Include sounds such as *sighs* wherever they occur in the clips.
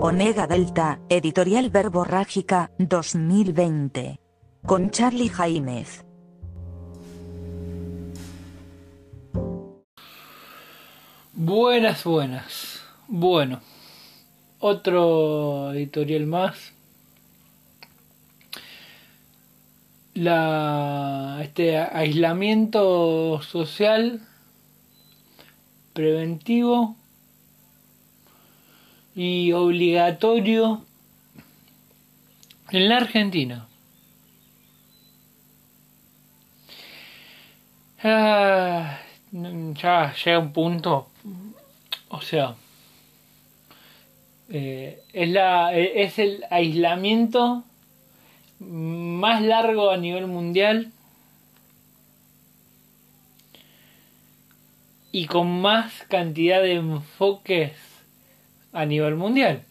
Onega Delta, Editorial Verborrágica, 2020. Con Charlie Jaimez. Buenas, buenas. Bueno, otro editorial más. La, este aislamiento social preventivo y obligatorio en la Argentina. Ah, ya llega un punto, o sea, eh, es, la, es el aislamiento más largo a nivel mundial y con más cantidad de enfoques a nivel mundial.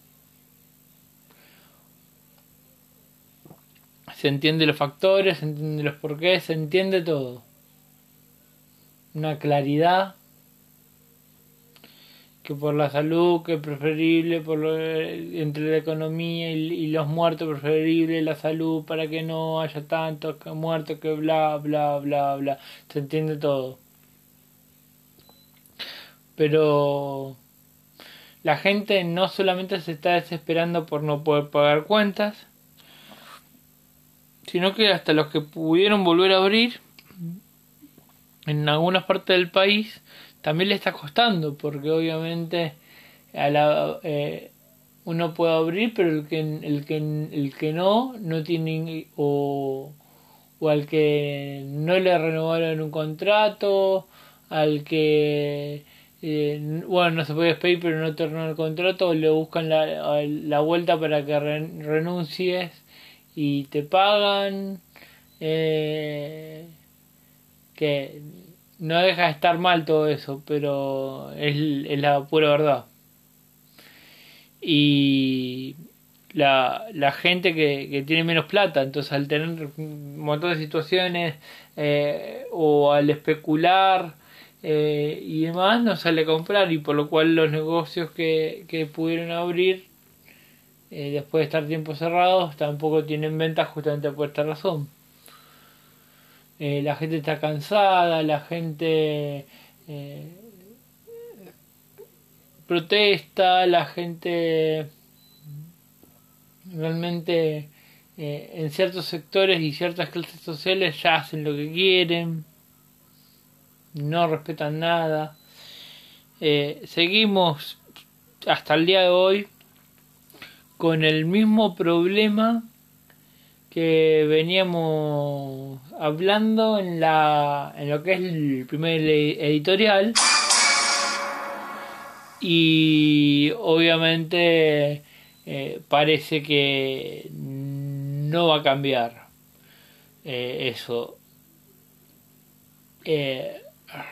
Se entiende los factores, se entiende los porqués, se entiende todo. Una claridad que por la salud, que es preferible, por entre la economía y, los muertos, preferible la salud para que no haya tantos muertos, que bla, bla, bla, bla. Se entiende todo. Pero la gente no solamente se está desesperando por no poder pagar cuentas, sino que hasta los que pudieron volver a abrir en algunas partes del país también le está costando porque obviamente a la, eh, uno puede abrir pero el que el que el que no no tiene o, o al que no le renovaron un contrato al que eh, bueno, no se puede despedir pero no terminó el contrato, le buscan la, la vuelta para que renuncies y te pagan. Eh, que no deja de estar mal todo eso, pero es, es la pura verdad. Y la, la gente que, que, tiene menos plata, entonces al tener un montón de situaciones eh, o al especular, eh, y demás no sale a comprar y por lo cual los negocios que, que pudieron abrir eh, después de estar tiempo cerrados tampoco tienen ventas justamente por esta razón. Eh, la gente está cansada, la gente protesta, la gente realmente en ciertos sectores y ciertas clases sociales ya hacen lo que quieren no respetan nada. Eh, seguimos hasta el día de hoy con el mismo problema que veníamos hablando en la en lo que es el primer editorial y obviamente eh, parece que no va a cambiar eh, eso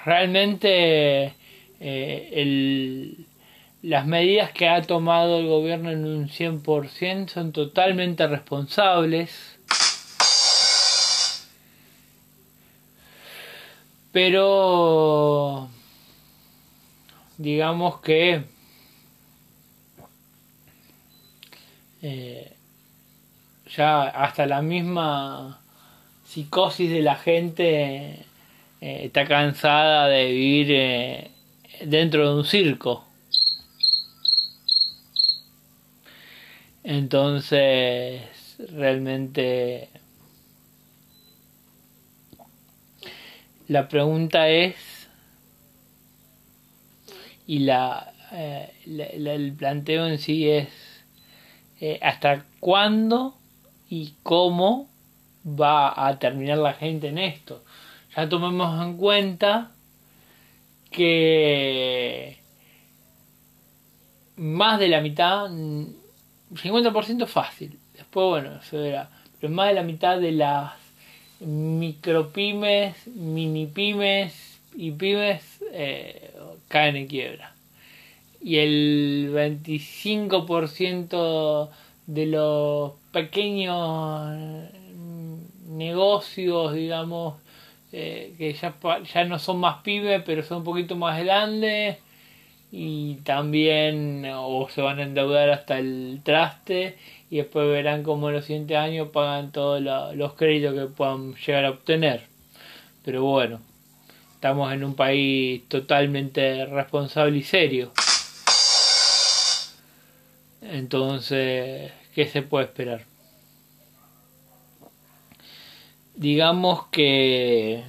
realmente eh, el, las medidas que ha tomado el gobierno en un 100% son totalmente responsables. Pero digamos que eh, ya hasta la misma psicosis de la gente eh, está cansada de vivir eh, dentro de un circo. Entonces, realmente la pregunta es, y la, eh, el planteo en sí es, ¿hasta cuándo y cómo va a terminar la gente en esto? Ya tomemos en cuenta que más de la mitad, 50% fácil, después bueno, se verá, pero más de la mitad de las micropymes, mini pymes y pymes eh, caen en quiebra. Y el 25% de los pequeños negocios, digamos, eh, que ya, ya no son más pibes, pero son un poquito más grandes, y también o se van a endeudar hasta el traste y después verán cómo en los siguientes años pagan todos los créditos que puedan llegar a obtener. Pero bueno, estamos en un país totalmente responsable y serio. Entonces, ¿qué se puede esperar? Digamos que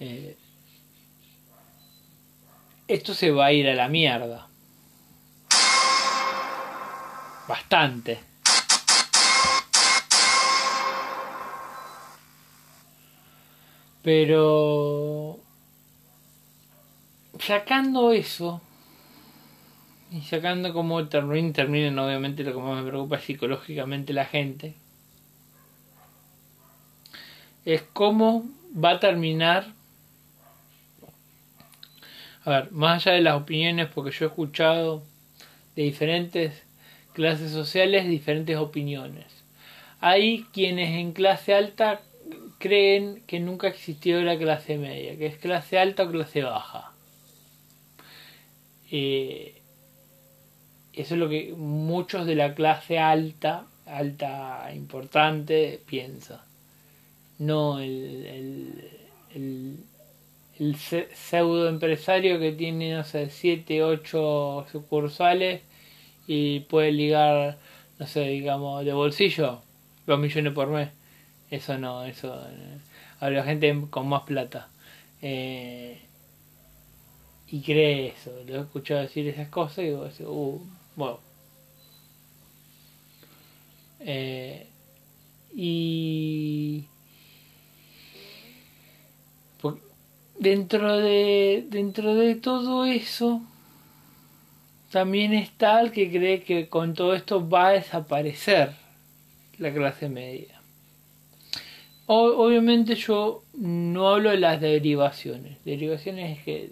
eh, esto se va a ir a la mierda. Bastante. Pero sacando eso y sacando como terminen, terminen obviamente lo que más me preocupa es psicológicamente la gente es cómo va a terminar a ver, más allá de las opiniones, porque yo he escuchado de diferentes clases sociales diferentes opiniones. Hay quienes en clase alta creen que nunca existió la clase media, que es clase alta o clase baja. Eh, eso es lo que muchos de la clase alta, alta importante, piensan. No el, el el pseudo empresario que tiene, no sé, 7, 8 sucursales y puede ligar, no sé, digamos, de bolsillo, 2 millones por mes. Eso no, eso. Eh, habla gente con más plata. Eh, y cree eso. Lo he escuchado decir esas cosas y digo, uh, bueno. Eh, y dentro de dentro de todo eso también está el que cree que con todo esto va a desaparecer la clase media. obviamente yo no hablo de las derivaciones. Derivaciones es que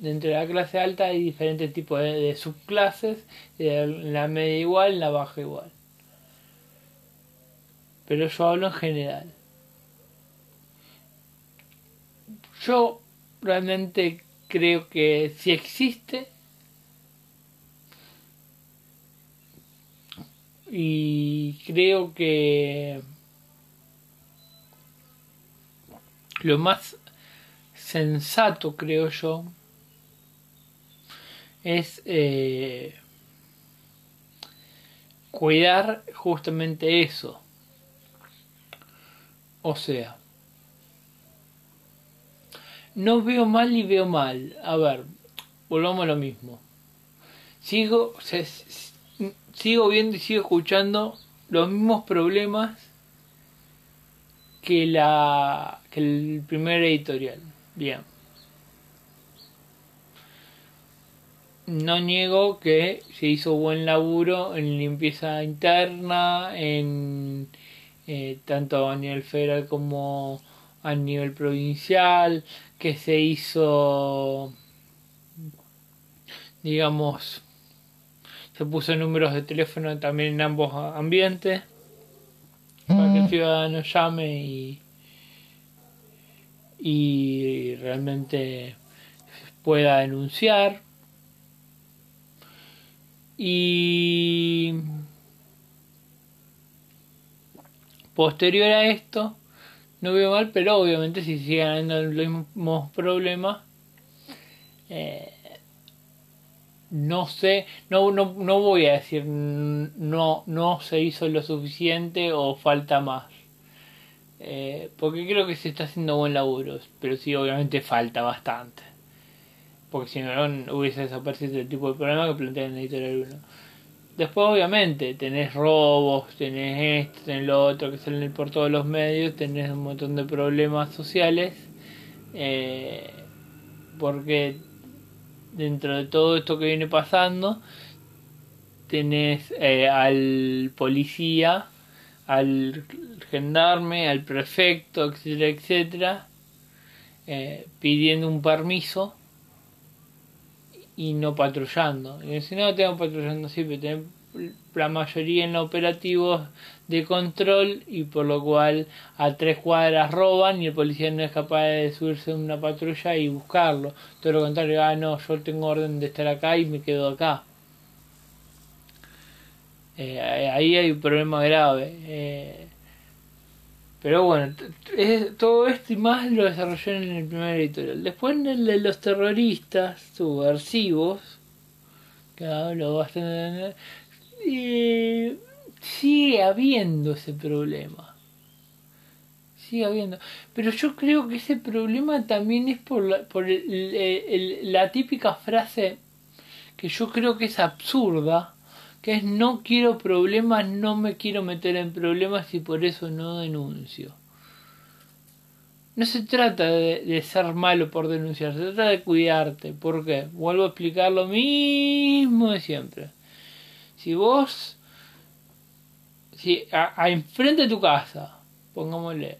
dentro de la clase alta hay diferentes tipos de, subclases, en la media igual, en la baja igual. Pero yo hablo en general. Yo realmente creo que si existe y creo que lo más sensato creo yo es eh, cuidar justamente eso. O sea no veo mal y veo mal. A ver, volvamos a lo mismo. Sigo, sigo viendo y sigo escuchando los mismos problemas que la que el primer editorial. Bien. No niego que se hizo buen laburo en limpieza interna, en eh, tanto a nivel federal como a nivel provincial, que se hizo, digamos, se puso números de teléfono también en ambos ambientes, para que el mm. ciudadano llame y, y realmente pueda denunciar. Y posterior a esto, no veo mal, pero obviamente si siguen habiendo los mismos problemas, eh, no sé, no, no, no voy a decir no, no se hizo lo suficiente o falta más. Eh, porque creo que se está haciendo buen laburo, pero sí, obviamente falta bastante. Porque si no, hubiese desaparecido el tipo de problema que plantea en Editorial 1. Después, obviamente, tenés robos, tenés esto, tenés lo otro que salen por todos los medios, tenés un montón de problemas sociales, eh, porque dentro de todo esto que viene pasando, tenés eh, al policía, al gendarme, al prefecto, etcétera, etcétera, eh, pidiendo un permiso y no patrullando. Y si no, tengo patrullando sí, pero la mayoría en operativos de control y por lo cual a tres cuadras roban y el policía no es capaz de subirse a una patrulla y buscarlo. Todo lo contrario, ah, no, yo tengo orden de estar acá y me quedo acá. Eh, ahí hay un problema grave. Eh, pero bueno, todo esto y más lo desarrolló en el primer editorial. Después en el de los terroristas subversivos, que hablo bastante... Eh, sigue habiendo ese problema. Sigue habiendo. Pero yo creo que ese problema también es por la, por la típica frase que yo creo que es absurda, que es no quiero problemas, no me quiero meter en problemas y por eso no denuncio. No se trata de, ser malo por denunciar, se trata de cuidarte. ¿Por qué? Vuelvo a explicar lo mismo de siempre. Si vos si a, enfrente de tu casa, pongámosle,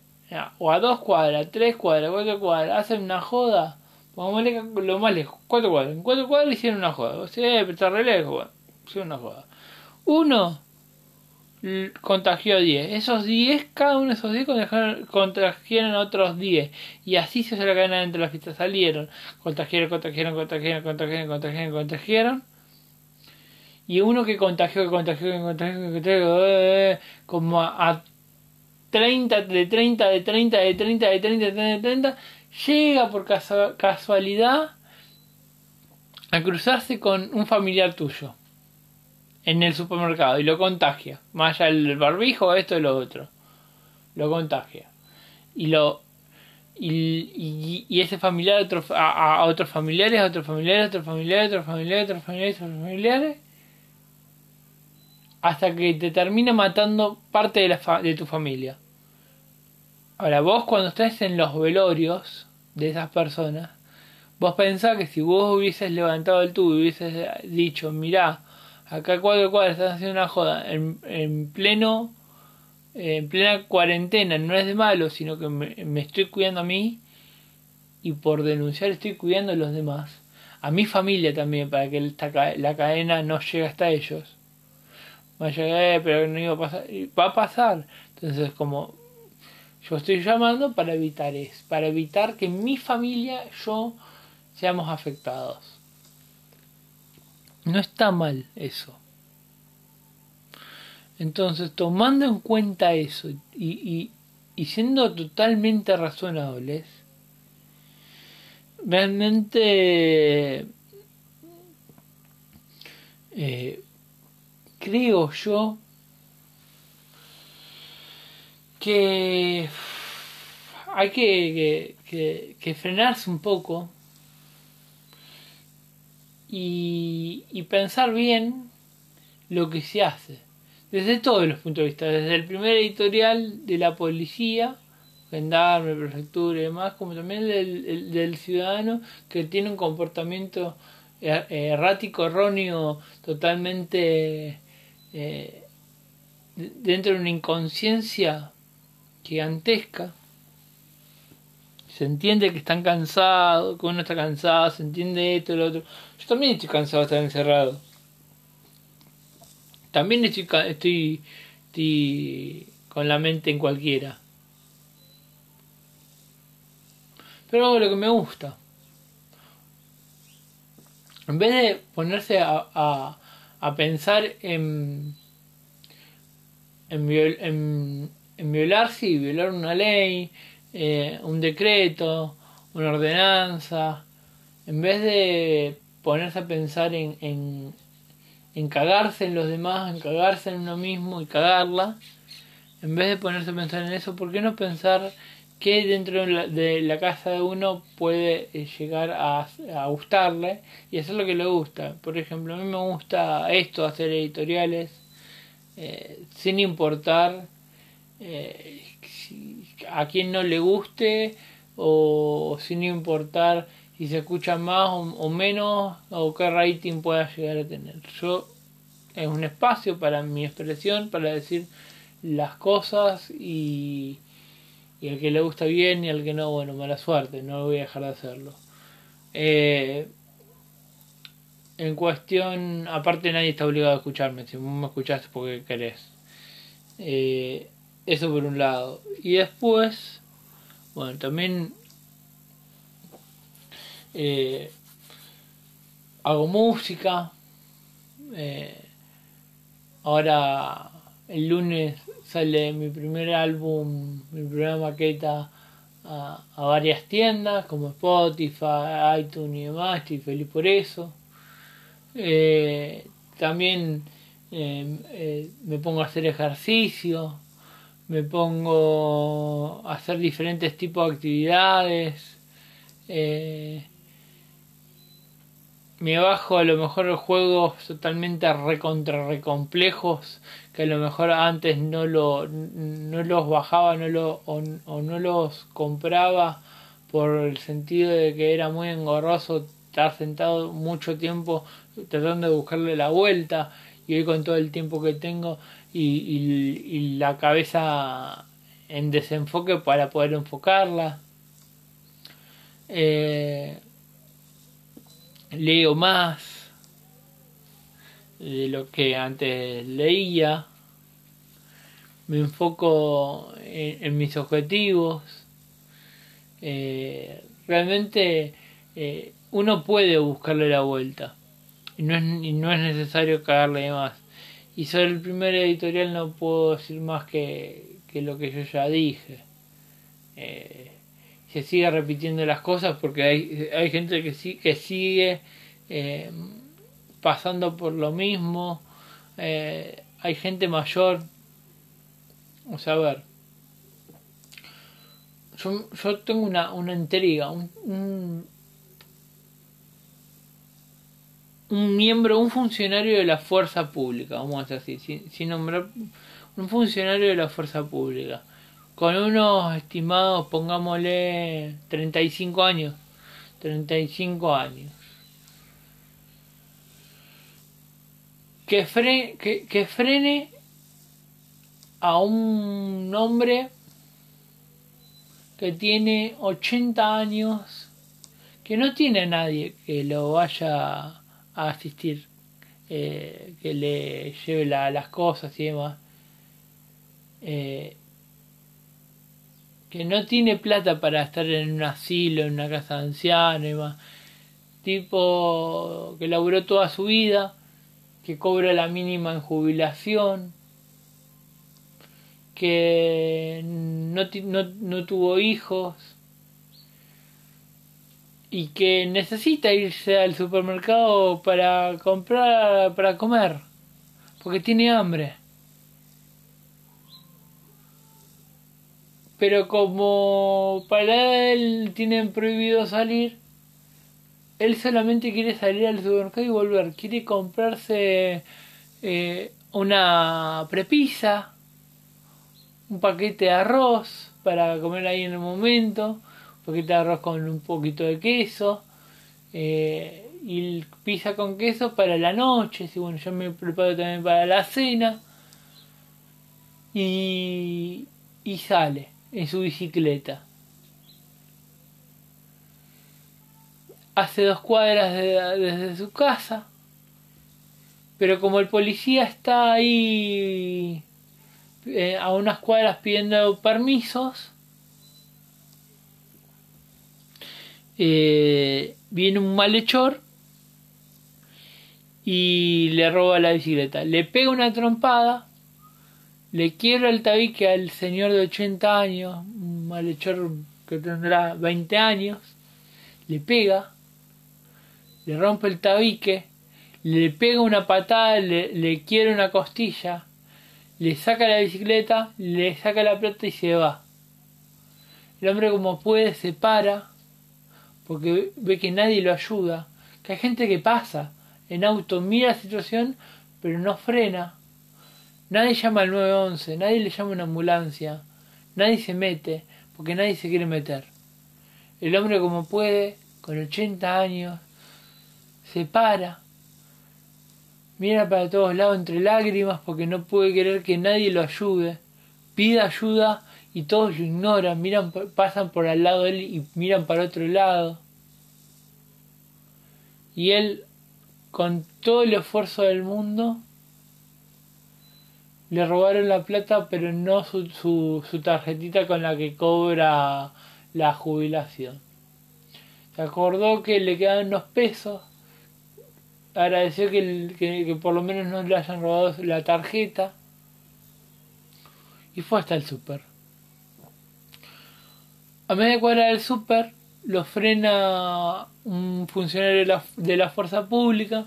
o a dos cuadras, tres cuadras, cuatro cuadras, hacen una joda, pongámosle lo más lejos, cuatro cuadras, en cuatro cuadras hicieron una joda, o sea, está re lejos, bueno, hicieron una joda. Uno contagió a 10. Esos 10, cada uno de esos 10 contagiaron a otros 10. Y así se hizo la cadena entre las fiestas. Salieron, contagiaron, contagiaron, contagiaron, contagiaron, contagiaron, contagiaron y uno que contagió, que contagió, que contagió, que contagió, eh, como a, 30, de 30, de 30, de 30, de 30, de 30, de 30, llega por casualidad a cruzarse con un familiar tuyo en el supermercado y lo contagia, más allá del barbijo, esto y lo otro, lo contagia. Y lo y, y, ese familiar otro, a, a, otros familiares, a otros familiares, a otros familiares, a otros familiares, a otros familiares, a otros familiares, hasta que te termina matando parte de, la de tu familia. Ahora, vos cuando estés en los velorios de esas personas, vos pensás que si vos hubieses levantado el tubo y hubieses dicho, mirá, acá cuatro cuadras están haciendo una joda, en, en pleno, en plena cuarentena, no es de malo, sino que me, me estoy cuidando a mí y por denunciar estoy cuidando a los demás. A mi familia también, para que la cadena no llegue hasta ellos llegar, pero no iba a pasar. Va a pasar. Entonces, como yo estoy llamando para evitar eso, para evitar que mi familia, yo, seamos afectados. No está mal eso. Entonces, tomando en cuenta eso y, y, y siendo totalmente razonables, realmente eh, creo yo que hay que, que, frenarse un poco y, y, pensar bien lo que se hace, desde todos los puntos de vista, desde el primer editorial de la policía, gendarme, prefectura y demás, como también del, del ciudadano que tiene un comportamiento er, errático, erróneo, totalmente eh, dentro de una inconsciencia gigantesca. Se entiende que están cansados, que uno está cansado, se entiende esto y lo otro. Yo también estoy cansado de estar encerrado. También estoy, estoy, estoy con la mente en cualquiera. Pero hago lo que me gusta. En vez de ponerse a a pensar en, en, en, violarse y violar una ley, eh, un decreto, una ordenanza, en vez de ponerse a pensar en, en, en cagarse en los demás, en cagarse en uno mismo y cagarla, en vez de ponerse a pensar en eso, ¿por qué no pensar que dentro de la, casa de uno puede eh, llegar a, gustarle y hacer lo que le gusta. Por ejemplo, a mí me gusta esto, hacer editoriales, eh, sin importar eh, a quien no le guste o, sin importar si se escucha más o, menos o qué rating pueda llegar a tener. Yo es un espacio para mi expresión, para decir las cosas y y al que le gusta bien y al que no, bueno, mala suerte, no voy a dejar de hacerlo. Eh, en cuestión, aparte nadie está obligado a escucharme, si me escuchaste porque querés. Eh, eso por un lado. Y después, bueno, también eh, hago música. Eh, ahora el lunes sale mi primer álbum, mi primera maqueta a, varias tiendas como Spotify, iTunes y demás. Estoy feliz por eso. Eh, también me pongo a hacer ejercicio, me pongo a hacer diferentes tipos de actividades. Eh, me bajo a lo mejor juegos totalmente recontra recomplejos que a lo mejor antes no lo no los bajaba no lo o, no los compraba por el sentido de que era muy engorroso estar sentado mucho tiempo tratando de buscarle la vuelta y hoy con todo el tiempo que tengo y, y la cabeza en desenfoque para poder enfocarla eh, leo más de lo que antes leía, me enfoco en, mis objetivos. Eh, realmente eh, uno puede buscarle la vuelta y no es, no es necesario cagarle más. Y sobre el primer editorial no puedo decir más que, que lo que yo ya dije. Eh, se sigue repitiendo las cosas porque hay, hay gente que, sí, que sigue eh, pasando por lo mismo. Eh, hay gente mayor. O sea, a ver. Yo, yo tengo una, una intriga, un, un, un, miembro, un funcionario de la fuerza pública, vamos a decir así, sin nombrar un funcionario de la fuerza pública con unos estimados, pongámosle 35 años, 35 años. Que, frene, que, que frene a un hombre que tiene 80 años, que no tiene a nadie que lo vaya a asistir, eh, que le lleve las cosas y demás. Eh, que no tiene plata para estar en un asilo, en una casa de ancianos y más. Tipo que laburó toda su vida, que cobra la mínima en jubilación, que no, no, no tuvo hijos y que necesita irse al supermercado para comprar, para comer, porque tiene hambre. Pero como para él tienen prohibido salir, él solamente quiere salir al supermercado y volver. Quiere comprarse eh, una prepisa, un paquete de arroz para comer ahí en el momento, paquete de arroz con un poquito de queso. Eh, y pizza con queso para la noche, si bueno, yo me preparo también para la cena y, y sale en su bicicleta. Hace dos cuadras desde su casa, pero como el policía está ahí eh, a unas cuadras pidiendo permisos, eh, viene un malhechor y le roba la bicicleta. Le pega una trompada le quiebra el tabique al señor de 80 años, un malhechor que tendrá 20 años, le pega, le rompe el tabique, le pega una patada, le, le quiere una costilla, le saca la bicicleta, le saca la plata y se va. El hombre como puede se para, porque ve que nadie lo ayuda, que hay gente que pasa en auto, mira la situación, pero no frena, Nadie llama al 911, nadie le llama a una ambulancia, nadie se mete, porque nadie se quiere meter. El hombre como puede, con 80 años, se para, mira para todos lados entre lágrimas porque no puede querer que nadie lo ayude, pide ayuda y todos lo ignoran, miran, pasan por al lado de él y miran para otro lado. Y él, con todo el esfuerzo del mundo, le robaron la plata, pero no su, su, su tarjetita con la que cobra la jubilación. Se acordó que le quedaban unos pesos, agradeció que, que, que por lo menos no le hayan robado la tarjeta y fue hasta el súper. A media cuadra del súper lo frena un funcionario de la, de la fuerza pública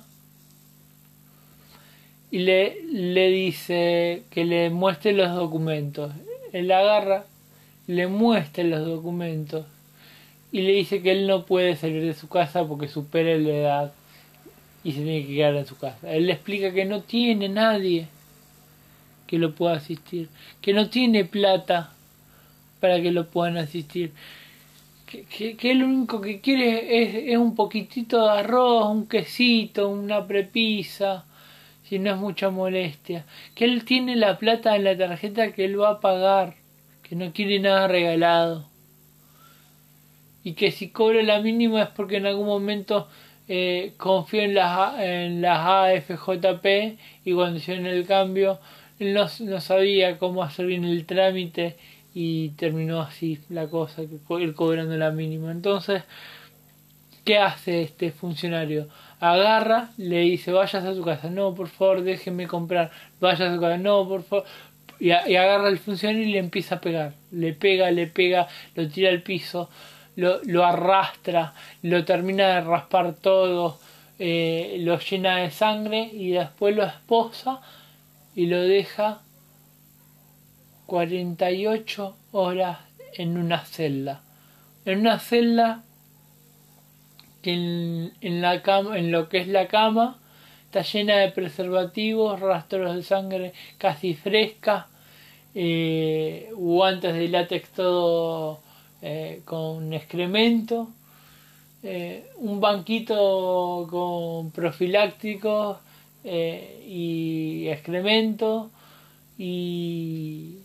y le, le dice que le muestre los documentos. Él agarra, le muestra los documentos y le dice que él no puede salir de su casa porque supera la edad y se tiene que quedar en su casa. Él le explica que no tiene nadie que lo pueda asistir, que no tiene plata para que lo puedan asistir, que, que, que lo único que quiere es, es, un poquitito de arroz, un quesito, una prepisa, si no es mucha molestia, que él tiene la plata en la tarjeta que él va a pagar, que no quiere nada regalado. Y que si cobra la mínima es porque en algún momento eh, confió en las, en las AFJP y cuando hicieron el cambio no, no, sabía cómo hacer bien el trámite y terminó así la cosa, ir cobrando la mínima. Entonces, ¿qué hace este funcionario? Agarra, le dice, vayas a su casa, no, por favor, déjeme comprar, vayas a su casa, no, por favor. Y, y agarra el funcionario y le empieza a pegar. Le pega, le pega, lo tira al piso, lo, lo arrastra, lo termina de raspar todo, eh, lo llena de sangre y después lo esposa y lo deja 48 horas en una celda. En una celda que en, en, la cama, en lo que es la cama está llena de preservativos, rastros de sangre casi fresca, eh, guantes de látex todo eh, con excremento, eh, un banquito con profilácticos y excremento y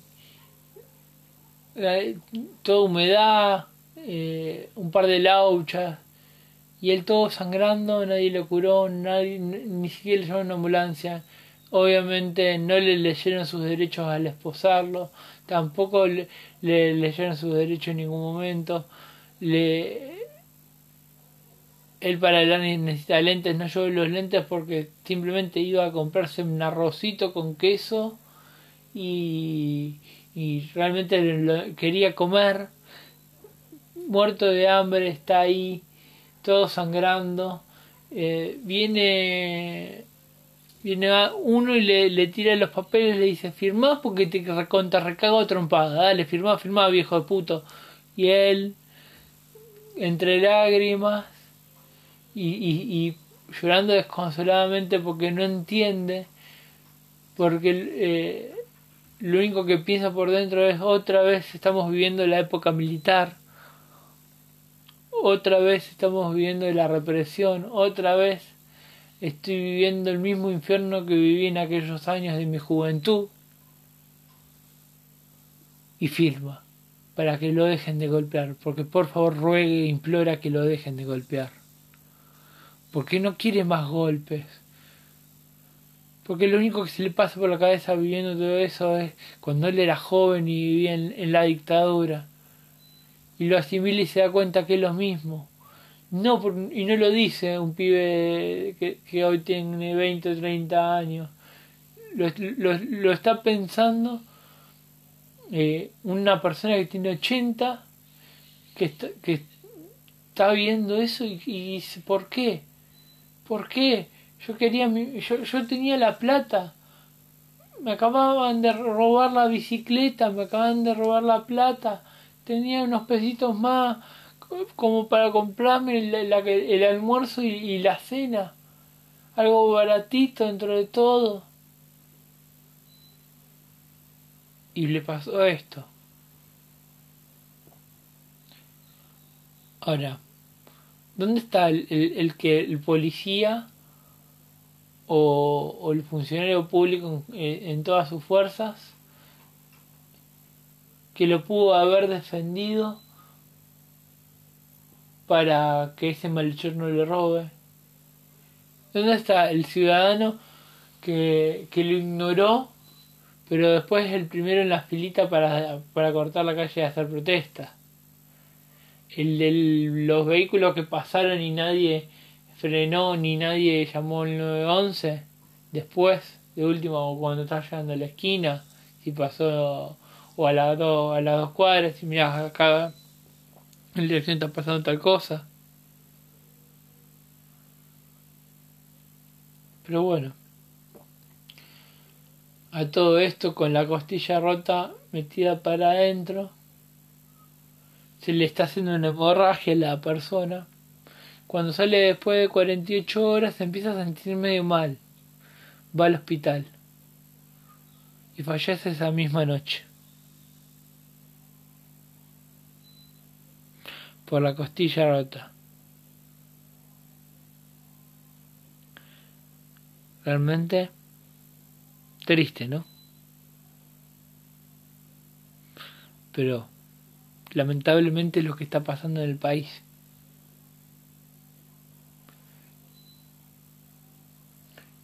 toda humedad, eh, un par de lauchas y él todo sangrando, nadie lo curó, nadie, ni siquiera le llamó una ambulancia. Obviamente no le leyeron sus derechos al esposarlo, tampoco le, le leyeron sus derechos en ningún momento. Le, él para el necesita lentes, no yo los lentes porque simplemente iba a comprarse un arrocito con queso y, y realmente quería comer, muerto de hambre, está ahí, todo sangrando. Eh, viene viene uno y le, le tira los papeles, le dice, firmá porque te recontra recago trompada, dale, firmá, firmá, viejo de puto. Y él, entre lágrimas, y, y, y llorando desconsoladamente porque no entiende, porque eh, lo único que piensa por dentro es otra vez estamos viviendo la época militar, otra vez estamos viviendo la represión, otra vez estoy viviendo el mismo infierno que viví en aquellos años de mi juventud. Y firma para que lo dejen de golpear, porque por favor ruegue e implora que lo dejen de golpear porque no quiere más golpes. Porque lo único que se le pasa por la cabeza viviendo todo eso es cuando él era joven y vivía en, la dictadura. Y lo asimila y se da cuenta que es lo mismo. No, por, y no lo dice un pibe que, que, hoy tiene 20 o 30 años. Lo, lo, lo está pensando eh, una persona que tiene 80 que está, que está viendo eso y, y dice, ¿por qué? ¿Por qué? Yo quería mi, yo, yo tenía la plata. Me acababan de robar la bicicleta, me acaban de robar la plata. Tenía unos pesitos más como para comprarme la, el almuerzo y, la cena. Algo baratito dentro de todo. Y le pasó esto. Ahora, ¿Dónde está el, el, el que el policía o, el funcionario público en, en todas sus fuerzas que lo pudo haber defendido para que ese malhechor no le robe? ¿Dónde está el ciudadano que, que lo ignoró, pero después es el primero en la filita para, para cortar la calle y hacer protesta? El de los vehículos que pasaron y nadie frenó ni nadie llamó el 911 después, de último, cuando estás llegando a la esquina, si pasó o a, las dos, a las dos cuadras y miras acá en dirección está pasando tal cosa. Pero bueno, a todo esto con la costilla rota metida para adentro, se le está haciendo una hemorragia a la persona. Cuando sale después de 48 horas se empieza a sentir medio mal. Va al hospital y fallece esa misma noche. Por la costilla rota. Realmente triste, ¿no? Pero lamentablemente es lo que está pasando en el país.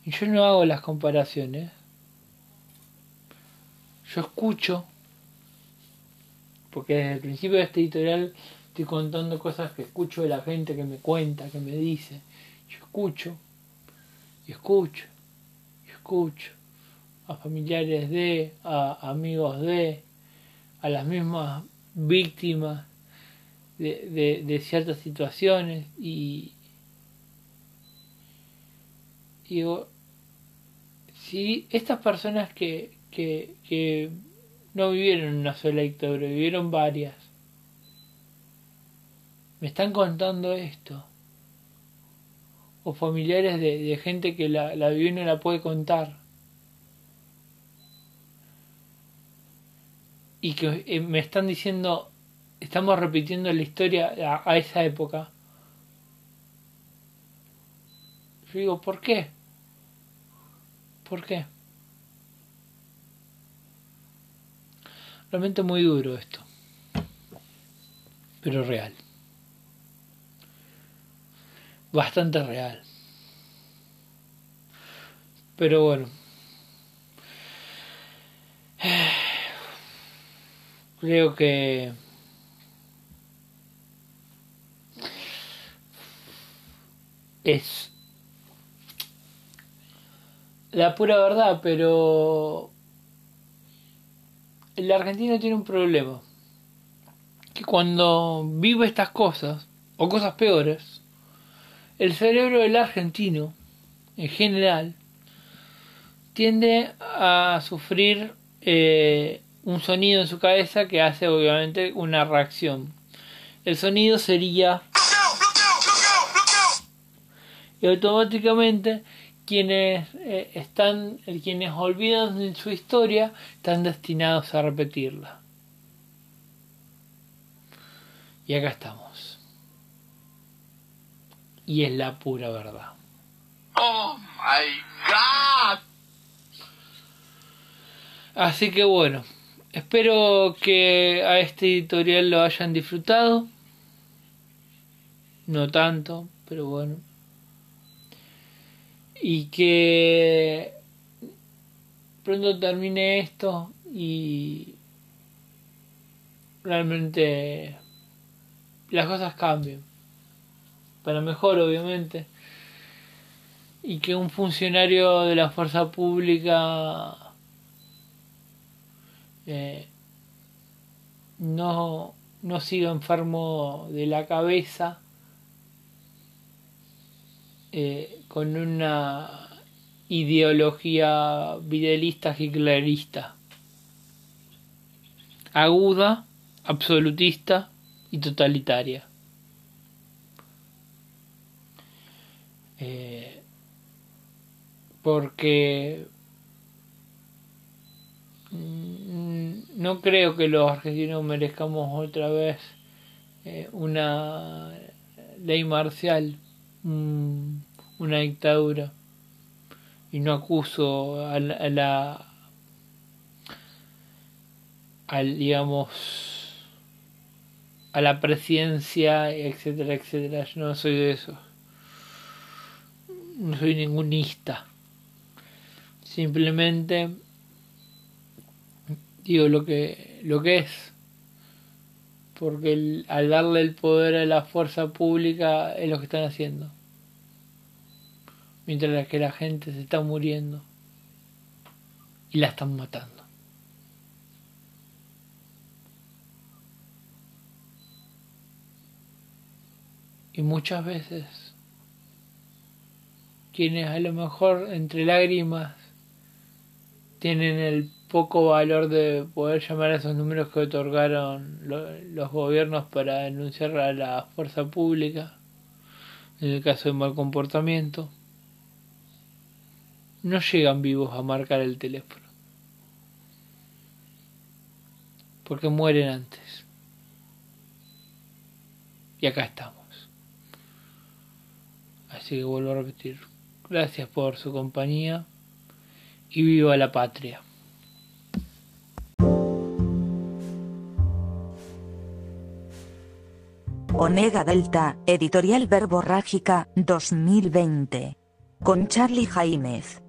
Y yo no hago las comparaciones. Yo escucho, porque desde el principio de este editorial estoy contando cosas que escucho de la gente que me cuenta, que me dice. Yo escucho, y escucho, y escucho a familiares de, a amigos de, a las mismas víctimas de, de, ciertas situaciones y, digo, si estas personas que, que, que no vivieron una sola dictadura, vivieron varias, me están contando esto, o familiares de, de gente que la, la vivió y no la puede contar, y que eh, me están diciendo, estamos repitiendo la historia a, a esa época. Yo digo, ¿por qué? ¿Por qué? Realmente muy duro esto, pero real. Bastante real. Pero bueno. *sighs* Creo que es la pura verdad, pero el argentino tiene un problema. Que cuando vive estas cosas, o cosas peores, el cerebro del argentino, en general, tiende a sufrir eh, un sonido en su cabeza que hace obviamente una reacción. El sonido sería... Y automáticamente quienes eh, están, quienes olvidan su historia, están destinados a repetirla. Y acá estamos. Y es la pura verdad. Oh my god. Así que bueno, espero que a este editorial lo hayan disfrutado. No tanto, pero bueno y que pronto termine esto y realmente las cosas cambien. Para mejor obviamente. Y que un funcionario de la fuerza pública eh, no, no siga enfermo de la cabeza eh, con una ideología videalista hitlerista, aguda, absolutista y totalitaria. Eh, porque mm, no creo que los argentinos merezcamos otra vez eh, una ley marcial una dictadura y no acuso a la, a la al digamos a la presidencia etcétera etcétera yo no soy de eso no soy ningunista. Simplemente digo lo que, lo que es. Porque al darle el poder a la fuerza pública es lo que están haciendo. Mientras que la gente se está muriendo y la están matando. Y muchas veces quienes a lo mejor entre lágrimas tienen el poco valor de poder llamar a esos números que otorgaron los gobiernos para denunciar a la fuerza pública en el caso de mal comportamiento, no llegan vivos a marcar el teléfono. Porque mueren antes. Y acá estamos. Así que vuelvo a repetir. Gracias por su compañía y viva la patria. Omega Delta, Editorial Verborrágica, 2020. Con Charlie Jaimez.